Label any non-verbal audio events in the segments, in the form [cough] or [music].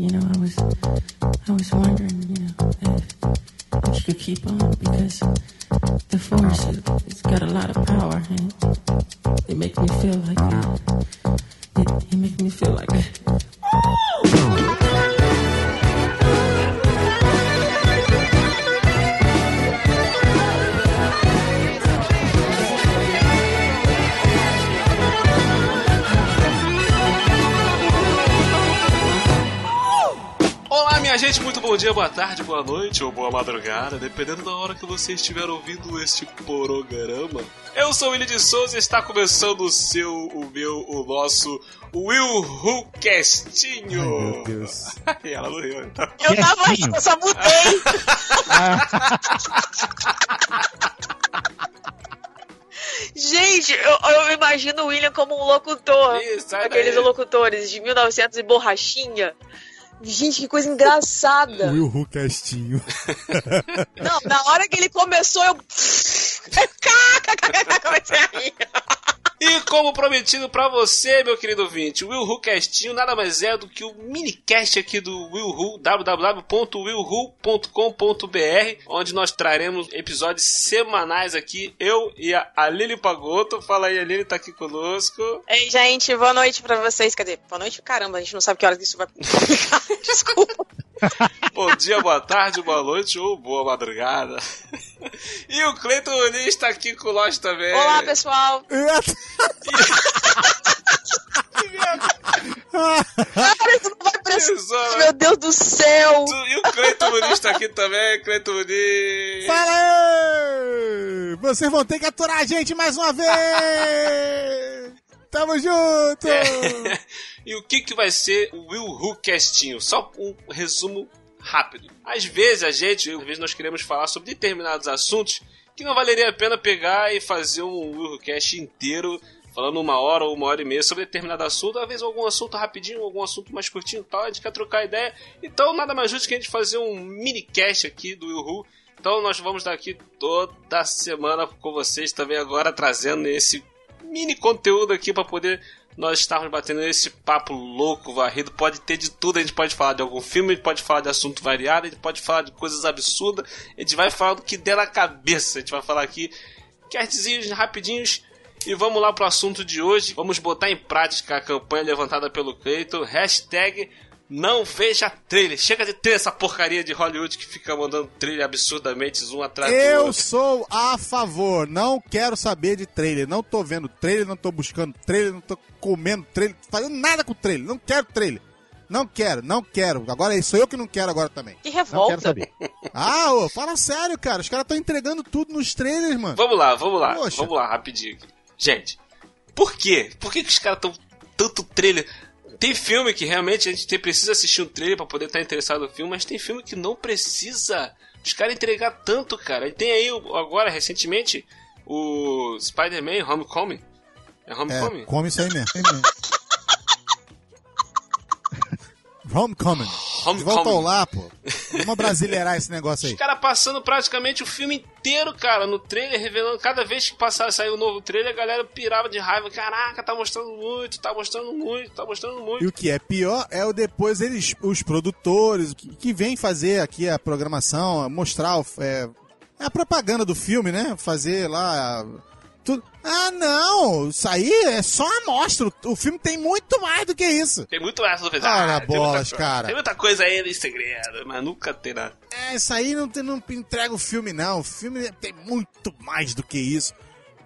you know, I was, I was wondering, you know, if, if you could keep on because the force, it, it's got a lot of power and it makes me feel like, it, it makes me feel like. Minha gente, muito bom dia, boa tarde, boa noite ou boa madrugada, dependendo da hora que você estiver ouvindo este programa. Eu sou o Willi de Souza e está começando o seu, o meu, o nosso Will Who Castinho. Ai, meu Deus. [laughs] E ela não riu, então. Eu tava rindo, eu só mudei. [laughs] Gente, eu, eu imagino o William como um locutor. Sai Aqueles daí. locutores de 1900 e borrachinha. Gente, que coisa engraçada. Will Who Castinho. [laughs] Não, na hora que ele começou, eu. [laughs] Comecei a rir. E como prometido pra você, meu querido ouvinte, o Will Who Castinho nada mais é do que o minicast aqui do Will Who, www.willwho.com.br, onde nós traremos episódios semanais aqui, eu e a Aline Pagoto. Fala aí, a Aline tá aqui conosco. Ei, gente, boa noite pra vocês. Dizer, boa noite, caramba, a gente não sabe que horas isso vai publicar. [laughs] Desculpa. Bom dia, boa tarde, boa noite ou boa madrugada. [laughs] E o Cleiton Muniz está aqui com nós também. Olá, pessoal. [laughs] Cara, isso não vai. Meu Deus do céu. E o Cleiton Muniz está aqui também, Cleiton Muniz. Fala aí! Vocês vão ter que aturar a gente mais uma vez! Tamo junto! [laughs] e o que, que vai ser o Will Who Castinho? Só um resumo rápido. Às vezes a gente, às vezes nós queremos falar sobre determinados assuntos que não valeria a pena pegar e fazer um Cast inteiro falando uma hora ou uma hora e meia sobre determinado assunto, às vezes algum assunto rapidinho, algum assunto mais curtinho tal, a gente quer trocar ideia. Então nada mais justo que a gente fazer um mini cast aqui do Will. Então nós vamos estar aqui toda semana com vocês também agora trazendo esse mini conteúdo aqui para poder nós estarmos batendo esse papo louco, varrido. Pode ter de tudo. A gente pode falar de algum filme, a gente pode falar de assunto variado, a gente pode falar de coisas absurdas. A gente vai falar do que der na cabeça. A gente vai falar aqui cartezinhos rapidinhos. E vamos lá pro assunto de hoje. Vamos botar em prática a campanha levantada pelo Cleiton. Hashtag não veja trailer. Chega de ter essa porcaria de Hollywood que fica mandando trailer absurdamente um atrás do Eu outro. sou a favor, não quero saber de trailer. Não tô vendo trailer, não tô buscando trailer, não tô comendo trailer, fazendo nada com trailer. Não quero trailer. Não quero, não quero. Agora sou eu que não quero agora também. Que Não quero revolta. saber. Ah, ô, fala sério, cara. Os caras estão entregando tudo nos trailers, mano. Vamos lá, vamos lá, Poxa. vamos lá, rapidinho. Gente, por quê? Por que, que os caras estão tanto trailer? Tem filme que realmente a gente tem- precisa assistir um trailer pra poder estar interessado no filme, mas tem filme que não precisa. Os caras entregar tanto, cara. E tem aí agora, recentemente, o Spider-Man Homecoming. É Homecoming? É, come isso aí mesmo. [laughs] Homecoming. De volta ao Homecoming. lá, pô. Vamos brasileirar esse negócio aí. Os caras passando praticamente o filme inteiro, cara, no trailer, revelando. Cada vez que passava, saiu um novo trailer, a galera pirava de raiva. Caraca, tá mostrando muito, tá mostrando muito, tá mostrando muito. E o que é pior é o depois eles, os produtores, que, que vêm fazer aqui a programação, mostrar o, é, é a propaganda do filme, né? Fazer lá. Tudo. Ah, não! Isso aí é só a amostra. O, filme tem muito mais do que isso. Tem muito mais no Ora, tem bolas, muita coisa- cara. Tem muita coisa aí em segredo, mas nunca terá. É, isso aí não, tem- não entrega o filme, não. O filme tem muito mais do que isso.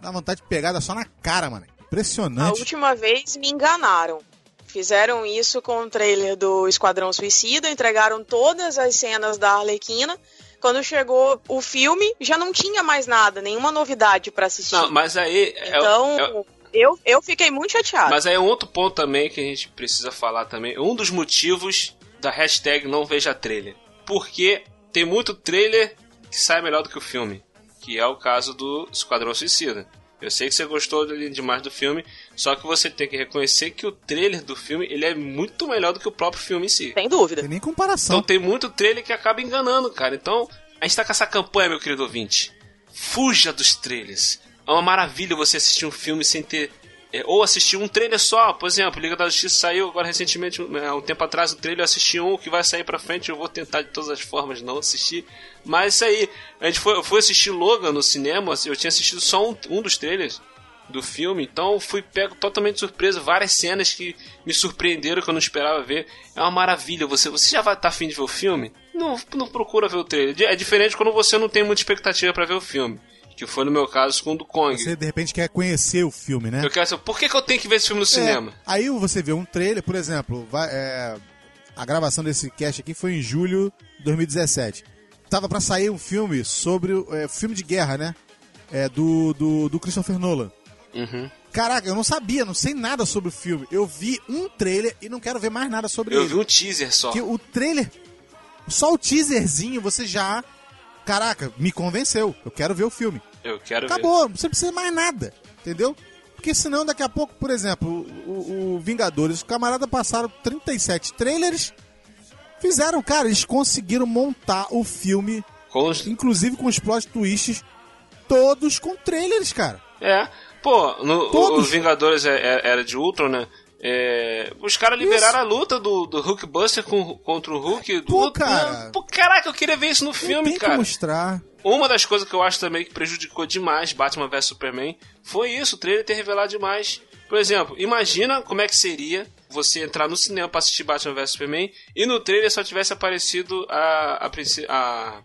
Dá vontade de pegar dá só na cara, mano. A Impressionante. última vez me enganaram. Fizeram isso com o trailer do Esquadrão Suicida, entregaram todas as cenas da Arlequina. Quando chegou o filme, já não tinha mais nada, nenhuma novidade pra assistir. Não, mas aí. é- então, é- eu, eu fiquei muito chateada. mas aí é um outro ponto também que a gente precisa falar também. Um dos motivos da hashtag não veja trailer. Porque tem muito trailer que sai melhor do que o filme. Que é o caso do Esquadrão Suicida. Eu sei que você gostou demais do filme, só que você tem que reconhecer que o trailer do filme ele é muito melhor do que o próprio filme em si. Sem dúvida. Tem nem Então comparação. tem muito trailer que acaba enganando, cara. Então, a gente tá com essa campanha, meu querido ouvinte. Fuja dos trailers. É uma maravilha você assistir um filme sem ter é, ou assistir um trailer só, por exemplo, Liga da Justiça saiu agora recentemente, é, um tempo atrás, o trailer eu assisti um que vai sair pra frente, eu vou tentar de todas as formas não assistir. Mas isso aí, a gente foi, eu fui assistir Logan no cinema, eu tinha assistido só um, um dos trailers do filme, então fui pego totalmente surpreso, várias cenas que me surpreenderam que eu não esperava ver. É uma maravilha, você, você já vai estar tá afim de ver o filme? Não, não procura ver o trailer. É diferente quando você não tem muita expectativa para ver o filme. Que foi no meu caso com o do Kong. Você de repente quer conhecer o filme, né? Eu quero saber, por que, que eu tenho que ver esse filme no É, cinema? aí você vê um trailer, por exemplo, vai- é, a gravação desse cast aqui foi em julho de 2017. Tava pra sair um filme sobre. É, filme de guerra, né? É, do, do, do Christopher Nolan. Uhum. Caraca, eu não sabia, não sei nada sobre o filme. Eu vi um trailer e não quero ver mais nada sobre Eu ele. vi um teaser só. Porque o trailer, só o teaserzinho, você já. Caraca, me convenceu. Eu quero ver o filme. Eu quero ver. Acabou, não você precisa mais nada, entendeu? Porque senão daqui a pouco, por exemplo, o, o Vingadores, os camaradas passaram 37 trailers, fizeram, cara, eles conseguiram montar o filme, Com os- inclusive com os plot twists, todos com trailers, cara. É. Pô, no, o, Todos. o Vingadores é- é- era de Ultron, né? É, os caras liberaram a luta do, do Hulkbuster com, contra o Hulk. Do, Pô, cara. Pô, caraca, eu queria ver isso no filme, Tem cara. que mostrar. Uma das coisas que eu acho também que prejudicou demais Batman vs Superman foi isso, o trailer ter revelado demais. Por exemplo, imagina como é que seria você entrar no cinema pra assistir Batman vs Superman e no trailer só tivesse aparecido a a, a,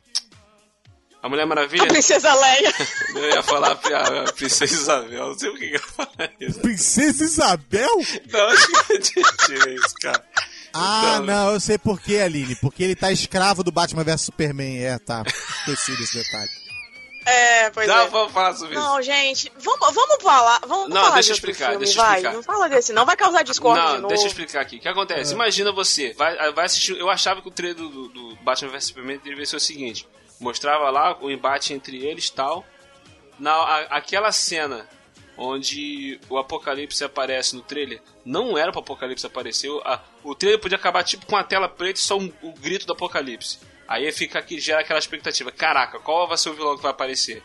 a Mulher Maravilha. A Princesa Leia. [laughs] Eu ia falar a, a Princesa Isabel, não sei por que que eu ia falar isso. Princesa Isabel? Não, acho que eu tirei isso, cara. Ah, Então- não, eu sei por quê, Aline. Porque ele tá escravo do Batman vs Superman. É, tá. Esqueci desse detalhe. É, pois Dá, é. vamos falar sobre isso. Não, gente, vamos, vamos falar. Vamos, Não, falar deixa eu de explicar, filme, deixa eu vai. explicar. Não fala desse, não vai causar discórdia de Não, novo. deixa eu explicar aqui. O que acontece? Imagina você, vai, vai assistir. Eu achava que o trailer do, do Batman vs Superman deveria ser o seguinte: mostrava lá o embate entre eles tal. Na, a- aquela cena onde o Apocalipse aparece no trailer, não era pro Apocalipse aparecer. o- a- o trailer podia acabar tipo com a tela preta e só um, o grito do Apocalipse. Aí fica aqui, gera aquela expectativa: caraca, qual vai ser o vilão que vai aparecer?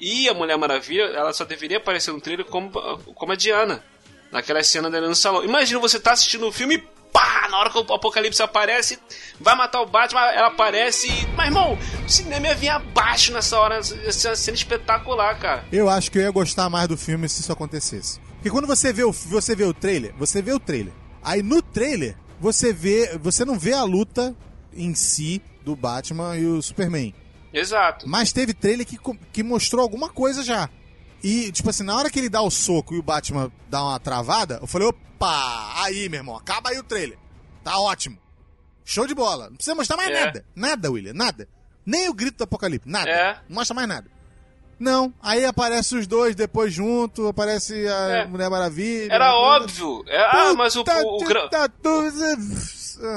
E a Mulher Maravilha, ela só deveria aparecer no trailer como, como a Diana. Naquela cena dela no salão. Imagina você tá assistindo um filme pá! Na hora que o Apocalipse aparece, vai matar o Batman, ela aparece e. Mas irmão, o cinema ia vir abaixo nessa hora. Essa cena espetacular, cara. Eu acho que eu ia gostar mais do filme se isso acontecesse. Porque quando você vê o, você vê o trailer, você vê o trailer. Aí no trailer, você vê. Você não vê a luta em si do Batman e o Superman. Exato. Mas teve trailer que, que mostrou alguma coisa já. E, tipo assim, na hora que ele dá o soco e o Batman dá uma travada, eu falei, opa, aí, meu irmão, acaba aí o trailer. Tá ótimo. Show de bola. Não precisa mostrar mais É. nada. Nada, William, nada. Nem o grito do apocalipse, nada. É. Não mostra mais nada. Não, aí aparece os dois depois junto, aparece a É. Mulher Maravilha. Era óbvio. É, ah, mas o, o, o tudo-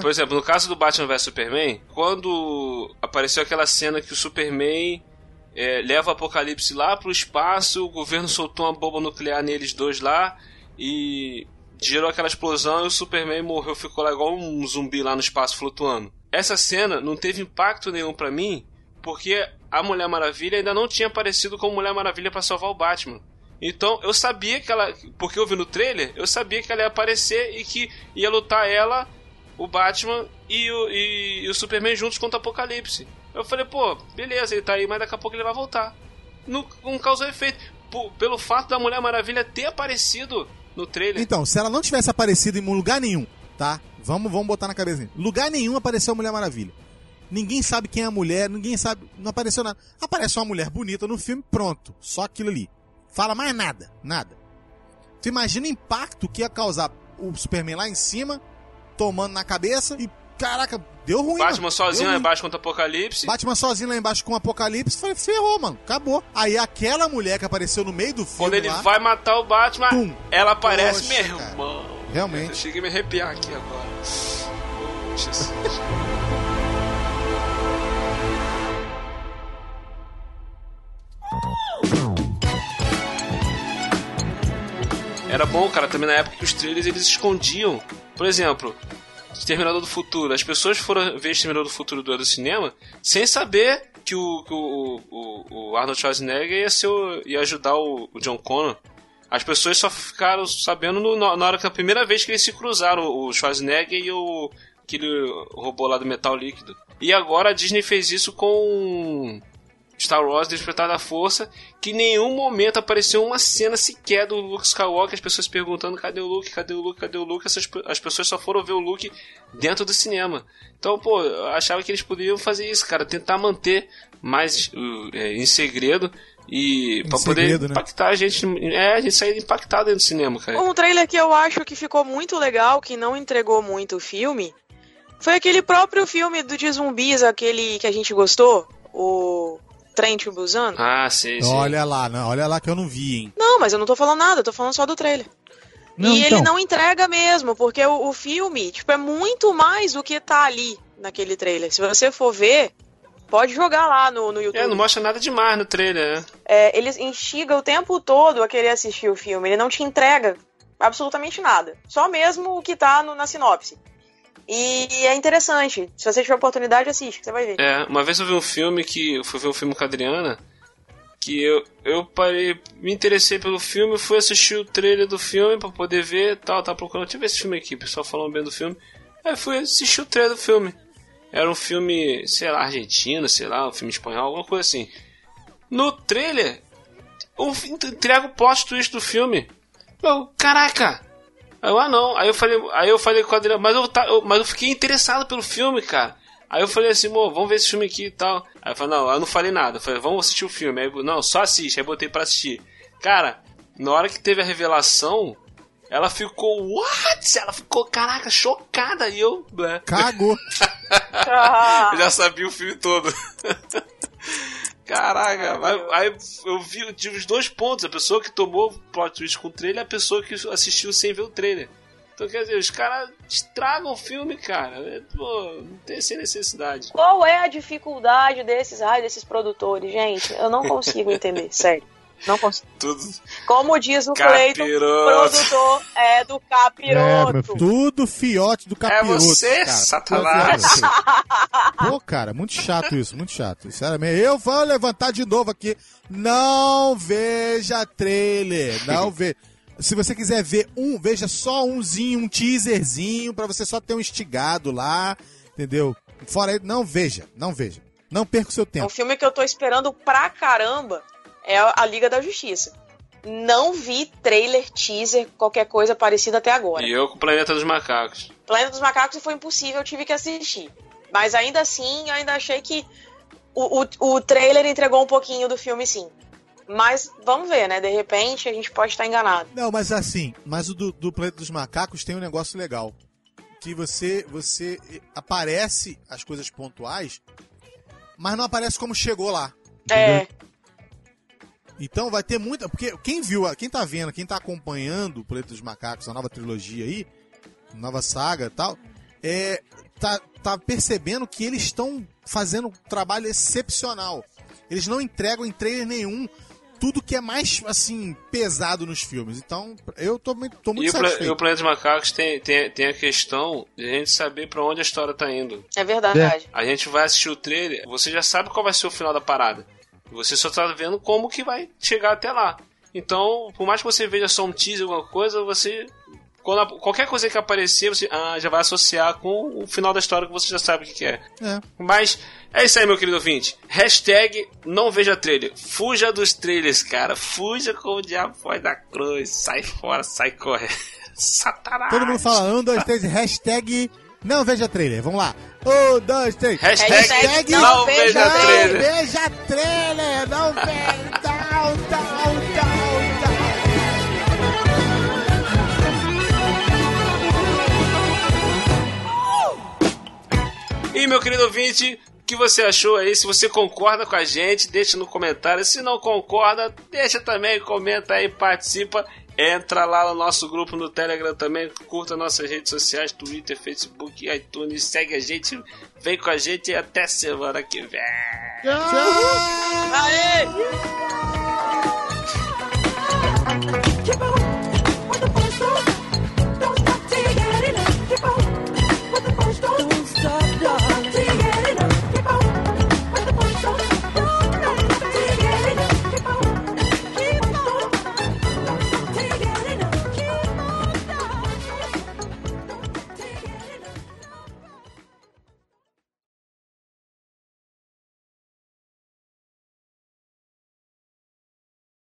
Por exemplo, no caso do Batman vs Superman, quando apareceu aquela cena que o Superman é, leva o Apocalipse lá pro espaço, o governo soltou uma bomba nuclear neles dois lá e gerou aquela explosão e o Superman morreu, ficou lá igual um zumbi lá no espaço flutuando. Essa cena não teve impacto nenhum pra mim, porque a Mulher Maravilha ainda não tinha aparecido como Mulher Maravilha pra salvar o Batman. Então eu sabia que ela, porque eu vi no trailer, eu sabia que ela ia aparecer e que ia lutar ela, o Batman e o, e, e o Superman juntos contra o Apocalipse. Eu falei, pô, beleza, ele tá aí, mas daqui a pouco ele vai voltar. Não, não causou efeito. Por- pelo fato da Mulher Maravilha ter aparecido no trailer. Então, se ela não tivesse aparecido em lugar nenhum, tá? Vamos, vamos botar na cabeça. Lugar nenhum apareceu a Mulher Maravilha. Ninguém sabe quem é a mulher, ninguém sabe. Não apareceu nada. Aparece uma mulher bonita no filme, pronto. Só aquilo ali. Fala mais nada. Nada. Tu imagina o impacto que ia causar o Superman lá em cima, tomando na cabeça e. Caraca, deu ruim. Batman mano. sozinho Deu lá embaixo contra o Apocalipse. Batman sozinho lá embaixo com o Apocalipse. Falei, ferrou, mano. Acabou. Aí aquela mulher que apareceu no meio do filme. Quando ele lá, vai matar o Batman, Tum. ela aparece, Poxa, meu irmão. Realmente. Eu cheguei a me arrepiar aqui agora. Jesus. Era bom, cara, também na época que os trailers eles escondiam. Por exemplo, Exterminador do Futuro. As pessoas foram ver Exterminador do Futuro do, do cinema sem saber que o, que o, o, o Arnold Schwarzenegger ia, ser o- ia ajudar o, o John Connor. As pessoas só ficaram sabendo no, na hora que a primeira vez que eles se cruzaram, o Schwarzenegger e o aquele robô lá do metal líquido. E agora a Disney fez isso com Star Wars Despertar da Força, que em nenhum momento apareceu uma cena sequer do Luke Skywalker, as pessoas perguntando cadê o Luke, cadê o Luke, cadê o Luke, Essas, as pessoas só foram ver o Luke dentro do cinema. Então, pô, eu achava que eles poderiam fazer isso, cara, tentar manter mais uh, é, em segredo e para poder né? impactar a gente, é, a gente sair impactado dentro do cinema, cara. Um trailer que eu acho que ficou muito legal, que não entregou muito o filme, foi aquele próprio filme do de zumbis, aquele que a gente gostou, o Trent Busan. Ah, sim, sim. Olha lá, não, olha lá que eu não vi, hein. Não, mas eu não tô falando nada, eu tô falando só do trailer. Não, e então... ele não entrega mesmo, porque o, o, filme, tipo, é muito mais do que tá ali naquele trailer. Se você for ver, pode jogar lá no, no YouTube. É, não mostra nada demais no trailer, né? É, ele instiga o tempo todo a querer assistir o filme. Ele não te entrega absolutamente nada. Só mesmo o que tá no, na sinopse. E é interessante. Se você tiver oportunidade, assiste, você vai ver. É, uma vez eu vi um filme que. Eu fui ver um filme com a Adriana. Que eu, eu parei, me interessei pelo filme, fui assistir o trailer do filme pra poder ver tal, tava procurando. Deixa eu ver esse filme aqui, o pessoal falando bem do filme. Aí fui assistir o trailer do filme. Era um filme, sei lá, argentino, sei lá, um filme espanhol, alguma coisa assim. No trailer, eu entrega o plot twist do filme. Eu, caraca! Aí eu, ah não. Aí eu falei, aí eu falei com a Adriana, mas eu, tá, eu, mas eu fiquei interessado pelo filme, cara. Aí eu falei assim, amor, vamos ver esse filme aqui e tal. Aí eu falei, não, eu não falei nada. Eu falei, vamos assistir o filme. Aí, não, só assiste. Aí botei pra assistir. Cara, na hora que teve a revelação, ela ficou, what? Ela ficou, caraca, chocada. E eu, né? Cagou. [laughs] eu já [laughs] sabia o filme todo. [laughs] Caraca, aí eu vi, tive os dois pontos, a pessoa que tomou plot twist com o trailer e a pessoa que assistiu sem ver o trailer. Então, quer dizer, os caras estragam o filme, cara. É, pô, não tem sem necessidade. Qual é a dificuldade desses, ai, desses produtores, gente? Eu não consigo entender, [laughs] sério. Não consigo. Tudo. Como diz o Cleiton, produtor é do capiroto. É, tudo fiote do capiroto. É você, cara. satanás. Pô, cara, muito chato isso, muito chato. Sinceramente, eu vou levantar de novo aqui. Não veja trailer, não veja. Se você quiser ver um, veja só umzinho, um teaserzinho, para você só ter um instigado lá, entendeu? Fora aí, não veja, não veja. Não perca o seu tempo. É um filme que eu tô esperando pra caramba é a Liga da Justiça. Não vi trailer, teaser, qualquer coisa parecida até agora. E eu com o Planeta dos Macacos. Planeta dos Macacos foi impossível, eu tive que assistir. Mas ainda assim, eu ainda achei que o, o, o trailer entregou um pouquinho do filme, sim. Mas vamos ver, né? De repente a gente pode estar enganado. Não, mas assim, mas o do, do Planeta dos Macacos tem um negócio legal. Que você, você aparece as coisas pontuais, mas não aparece como chegou lá. É. Então vai ter muita. Porque quem viu, quem tá vendo, quem tá acompanhando o Planeta dos Macacos, a nova trilogia aí, nova saga e tal, é, tá, tá percebendo que eles estão fazendo um trabalho excepcional. Eles não entregam em trailer nenhum tudo que é mais, assim, pesado nos filmes. Então, eu tô, tô muito e satisfeito. E o Planeta dos Macacos tem, tem, tem a questão de a gente saber para onde a história tá indo. É verdade. É. A gente vai assistir o trailer, você já sabe qual vai ser o final da parada. Você só está vendo como que vai chegar até lá. Então, por mais que você veja só um teaser, alguma coisa, você. Quando, qualquer coisa que aparecer, você ah, já vai associar com o final da história que você já sabe o que, que é. é. Mas é isso aí, meu querido ouvinte. Hashtag não veja trailer. Fuja dos trailers, cara. Fuja com o diabo foi da cruz. Sai fora, sai correndo. [laughs] Satanás. Todo mundo fala um, dois, três, hashtag não veja trailer. Vamos lá. Um, dois, três. Hashtag, Hashtag não, não, veja, veja trailer. Não veja trailer. Não veja. Down, down, down, down. E meu querido ouvinte, o que você achou aí? Se você concorda com a gente, deixa no comentário. Se não concorda, deixa também, comenta aí, participa. Entra lá no nosso grupo no Telegram também, curta nossas redes sociais, Twitter, Facebook, iTunes, segue a gente, vem com a gente e até semana que vem. Tchau! Aê!